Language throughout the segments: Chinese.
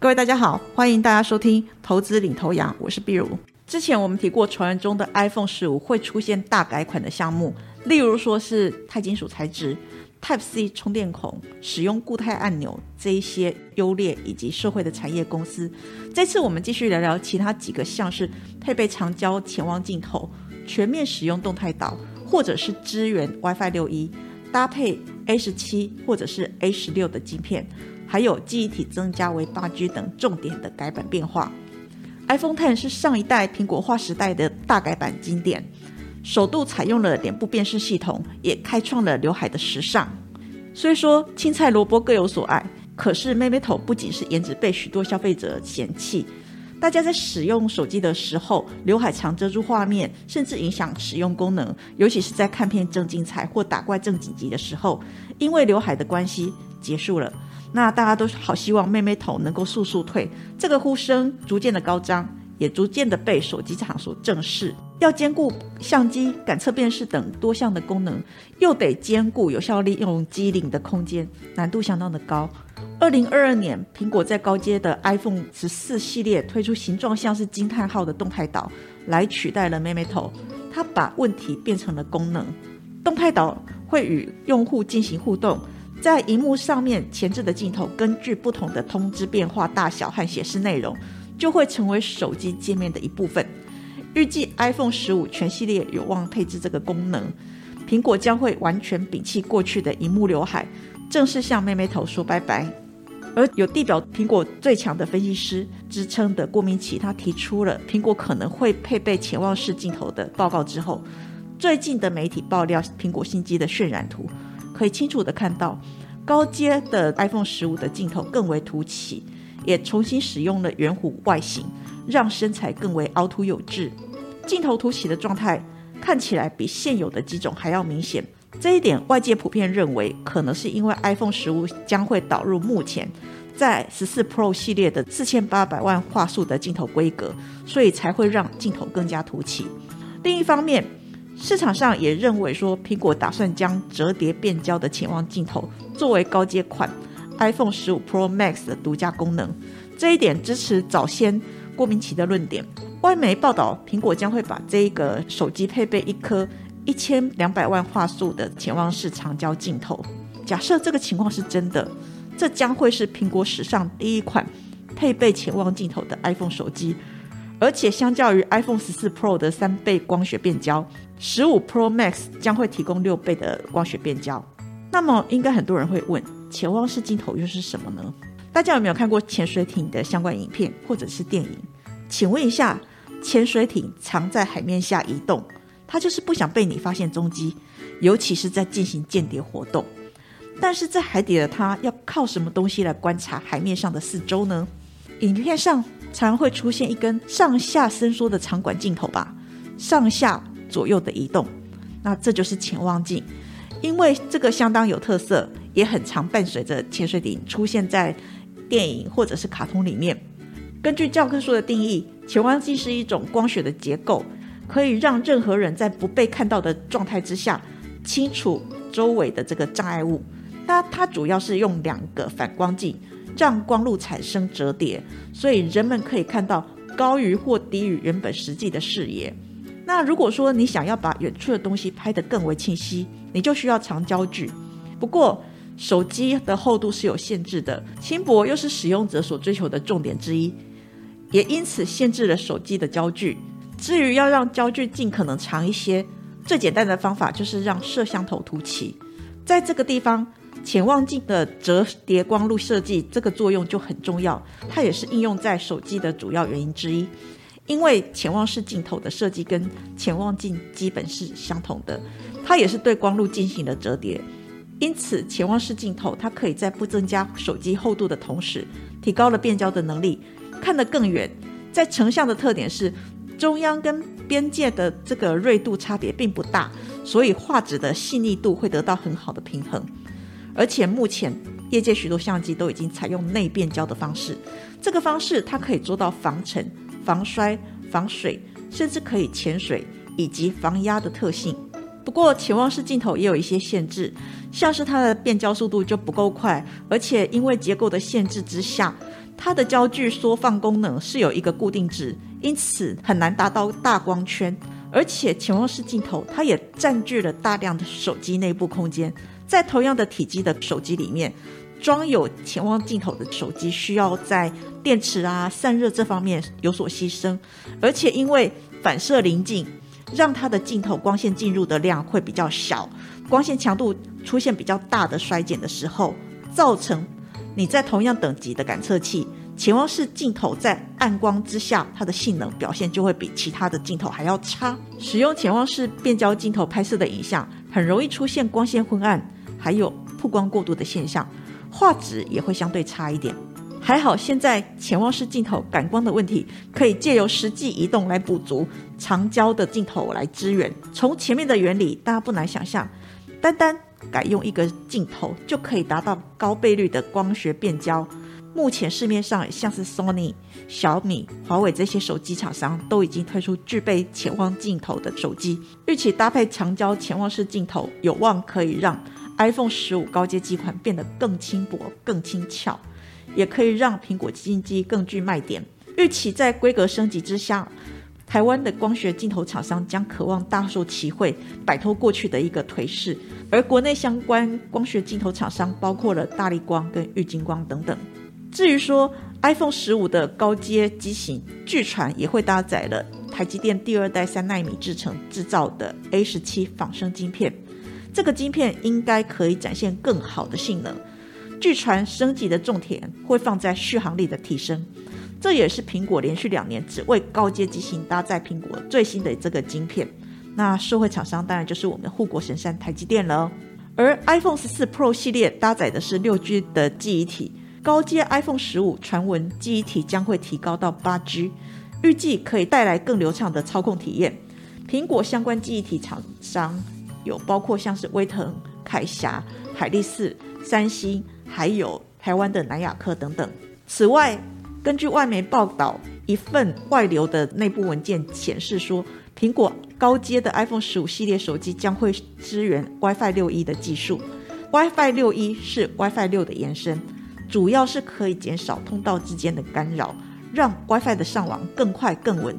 各位大家好，欢迎大家收听投资领头羊，我是碧如。之前我们提过，传闻中的 iPhone 十五会出现大改款的项目，例如说是钛金属材质、Type C 充电孔、使用固态按钮这一些优劣以及社会的产业公司。这次我们继续聊聊其他几个，像是配备长焦潜望镜头、全面使用动态岛，或者是支援 WiFi 六一，搭配 A 十七或者是 A 十六的晶片。还有记忆体增加为八 G 等重点的改版变化。iPhone Ten 是上一代苹果划时代的大改版经典，首度采用了脸部辨识系统，也开创了刘海的时尚。虽说青菜萝卜各有所爱，可是妹妹头不仅是颜值被许多消费者嫌弃，大家在使用手机的时候，刘海常遮住画面，甚至影响使用功能，尤其是在看片正精彩或打怪正紧急的时候，因为刘海的关系结束了。那大家都好希望妹妹头能够速速退，这个呼声逐渐的高涨，也逐渐的被手机厂所正视。要兼顾相机、感测、辨识等多项的功能，又得兼顾有效利用机顶的空间，难度相当的高。二零二二年，苹果在高阶的 iPhone 十四系列推出形状像是惊叹号的动态岛，来取代了妹妹头。它把问题变成了功能，动态岛会与用户进行互动。在荧幕上面前置的镜头，根据不同的通知变化大小和显示内容，就会成为手机界面的一部分。预计 iPhone 十五全系列有望配置这个功能。苹果将会完全摒弃过去的荧幕刘海，正式向妹妹头说拜拜。而有地表苹果最强的分析师支撑的郭明奇，他提出了苹果可能会配备潜望式镜头的报告之后，最近的媒体爆料苹果新机的渲染图。可以清楚的看到，高阶的 iPhone 十五的镜头更为凸起，也重新使用了圆弧外形，让身材更为凹凸有致。镜头凸起的状态看起来比现有的几种还要明显。这一点外界普遍认为，可能是因为 iPhone 十五将会导入目前在十四 Pro 系列的四千八百万画素的镜头规格，所以才会让镜头更加凸起。另一方面，市场上也认为说，苹果打算将折叠变焦的潜望镜头作为高阶款 iPhone 十五 Pro Max 的独家功能。这一点支持早先郭明奇的论点。外媒报道，苹果将会把这一个手机配备一颗一千两百万画素的潜望式长焦镜头。假设这个情况是真的，这将会是苹果史上第一款配备潜望镜头的 iPhone 手机。而且相较于 iPhone 十四 Pro 的三倍光学变焦，十五 Pro Max 将会提供六倍的光学变焦。那么，应该很多人会问，潜望式镜头又是什么呢？大家有没有看过潜水艇的相关影片或者是电影？请问一下，潜水艇藏在海面下移动，它就是不想被你发现踪迹，尤其是在进行间谍活动。但是在海底的它要靠什么东西来观察海面上的四周呢？影片上。常会出现一根上下伸缩的长管镜头吧，上下左右的移动，那这就是潜望镜。因为这个相当有特色，也很常伴随着潜水艇出现在电影或者是卡通里面。根据教科书的定义，潜望镜是一种光学的结构，可以让任何人在不被看到的状态之下，清楚周围的这个障碍物。那它主要是用两个反光镜。让光路产生折叠，所以人们可以看到高于或低于原本实际的视野。那如果说你想要把远处的东西拍得更为清晰，你就需要长焦距。不过手机的厚度是有限制的，轻薄又是使用者所追求的重点之一，也因此限制了手机的焦距。至于要让焦距尽可能长一些，最简单的方法就是让摄像头凸起，在这个地方。潜望镜的折叠光路设计，这个作用就很重要，它也是应用在手机的主要原因之一。因为潜望式镜头的设计跟潜望镜基本是相同的，它也是对光路进行了折叠，因此潜望式镜头它可以在不增加手机厚度的同时，提高了变焦的能力，看得更远。在成像的特点是中央跟边界的这个锐度差别并不大，所以画质的细腻度会得到很好的平衡。而且目前业界许多相机都已经采用内变焦的方式，这个方式它可以做到防尘、防摔、防水，甚至可以潜水以及防压的特性。不过潜望式镜头也有一些限制，像是它的变焦速度就不够快，而且因为结构的限制之下，它的焦距缩放功能是有一个固定值，因此很难达到大光圈。而且潜望式镜头它也占据了大量的手机内部空间，在同样的体积的手机里面，装有潜望镜头的手机需要在电池啊散热这方面有所牺牲，而且因为反射临近，让它的镜头光线进入的量会比较小，光线强度出现比较大的衰减的时候，造成你在同样等级的感测器。潜望式镜头在暗光之下，它的性能表现就会比其他的镜头还要差。使用潜望式变焦镜头拍摄的影像，很容易出现光线昏暗，还有曝光过度的现象，画质也会相对差一点。还好，现在潜望式镜头感光的问题，可以借由实际移动来补足长焦的镜头来支援。从前面的原理，大家不难想象，单单改用一个镜头，就可以达到高倍率的光学变焦。目前市面上像是 Sony、小米、华为这些手机厂商都已经推出具备潜望镜头的手机，预期搭配长焦潜望式镜头，有望可以让 iPhone 十五高阶机款变得更轻薄、更轻巧，也可以让苹果新机更具卖点。预期在规格升级之下，台湾的光学镜头厂商将渴望大受其惠，摆脱过去的一个颓势。而国内相关光学镜头厂商包括了大力光跟玉金光等等。至于说 iPhone 十五的高阶机型，据传也会搭载了台积电第二代三纳米制程制造的 A 十七仿生晶片，这个晶片应该可以展现更好的性能。据传升级的重点会放在续航力的提升，这也是苹果连续两年只为高阶机型搭载苹果最新的这个晶片。那社会厂商当然就是我们护国神山台积电了。而 iPhone 十四 Pro 系列搭载的是六 G 的记忆体。高阶 iPhone 十五传闻记忆体将会提高到八 G，预计可以带来更流畅的操控体验。苹果相关记忆体厂商有包括像是威腾、凯霞、海力士、三星，还有台湾的南亚科等等。此外，根据外媒报道，一份外流的内部文件显示说，苹果高阶的 iPhone 十五系列手机将会支援 WiFi 六一的技术。WiFi 六一是 WiFi 六的延伸。主要是可以减少通道之间的干扰，让 WiFi 的上网更快更稳。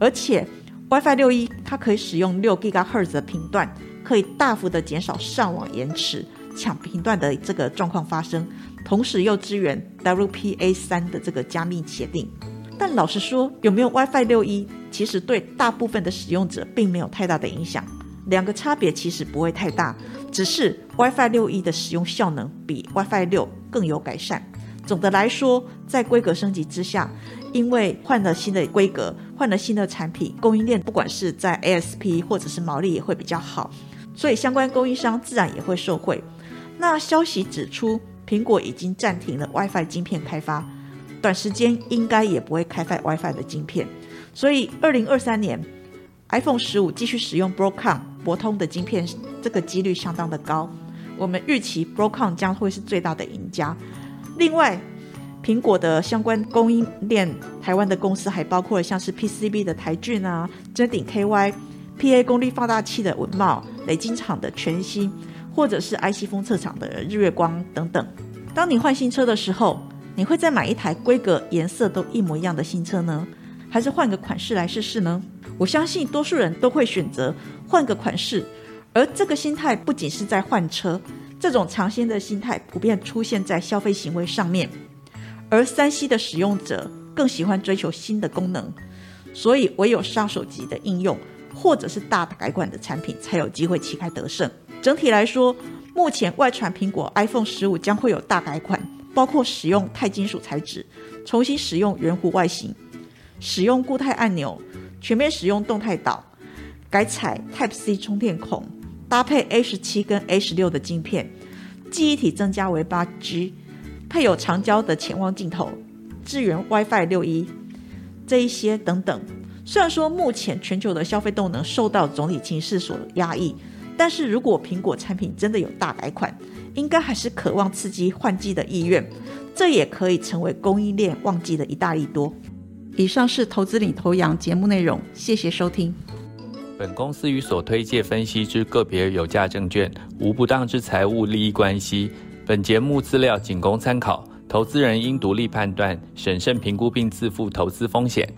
而且 WiFi 六一它可以使用六 GHz 的频段，可以大幅的减少上网延迟、抢频段的这个状况发生。同时又支援 WPA 三的这个加密协定。但老实说，有没有 WiFi 六一，其实对大部分的使用者并没有太大的影响。两个差别其实不会太大，只是 WiFi 六一的使用效能比 WiFi 六更有改善。总的来说，在规格升级之下，因为换了新的规格，换了新的产品，供应链不管是在 ASP 或者是毛利也会比较好，所以相关供应商自然也会受惠。那消息指出，苹果已经暂停了 WiFi 晶片开发，短时间应该也不会开发 WiFi 的晶片，所以二零二三年 iPhone 十五继续使用 Broadcom。博通的晶片，这个几率相当的高。我们预期 Broadcom 将会是最大的赢家。另外，苹果的相关供应链，台湾的公司还包括了像是 PCB 的台骏啊、真鼎 KY、PA 功率放大器的文茂、雷晶厂的全新，或者是 IC 封测厂的日月光等等。当你换新车的时候，你会再买一台规格、颜色都一模一样的新车呢，还是换个款式来试试呢？我相信多数人都会选择换个款式，而这个心态不仅是在换车，这种尝鲜的心态普遍出现在消费行为上面。而三 C 的使用者更喜欢追求新的功能，所以唯有杀手级的应用或者是大改款的产品才有机会旗开得胜。整体来说，目前外传苹果 iPhone 十五将会有大改款，包括使用钛金属材质，重新使用圆弧外形，使用固态按钮。全面使用动态岛，改采 Type C 充电孔，搭配 A 十七跟 A 十六的镜片，记忆体增加为八 G，配有长焦的潜望镜头，支援 WiFi 六一，这一些等等。虽然说目前全球的消费动能受到总体情势所压抑，但是如果苹果产品真的有大改款，应该还是渴望刺激换季的意愿，这也可以成为供应链旺季的一大利多。以上是投资领头羊节目内容，谢谢收听。本公司与所推介分析之个别有价证券无不当之财务利益关系。本节目资料仅供参考。投资人应独立判断、审慎评估并自负投资风险。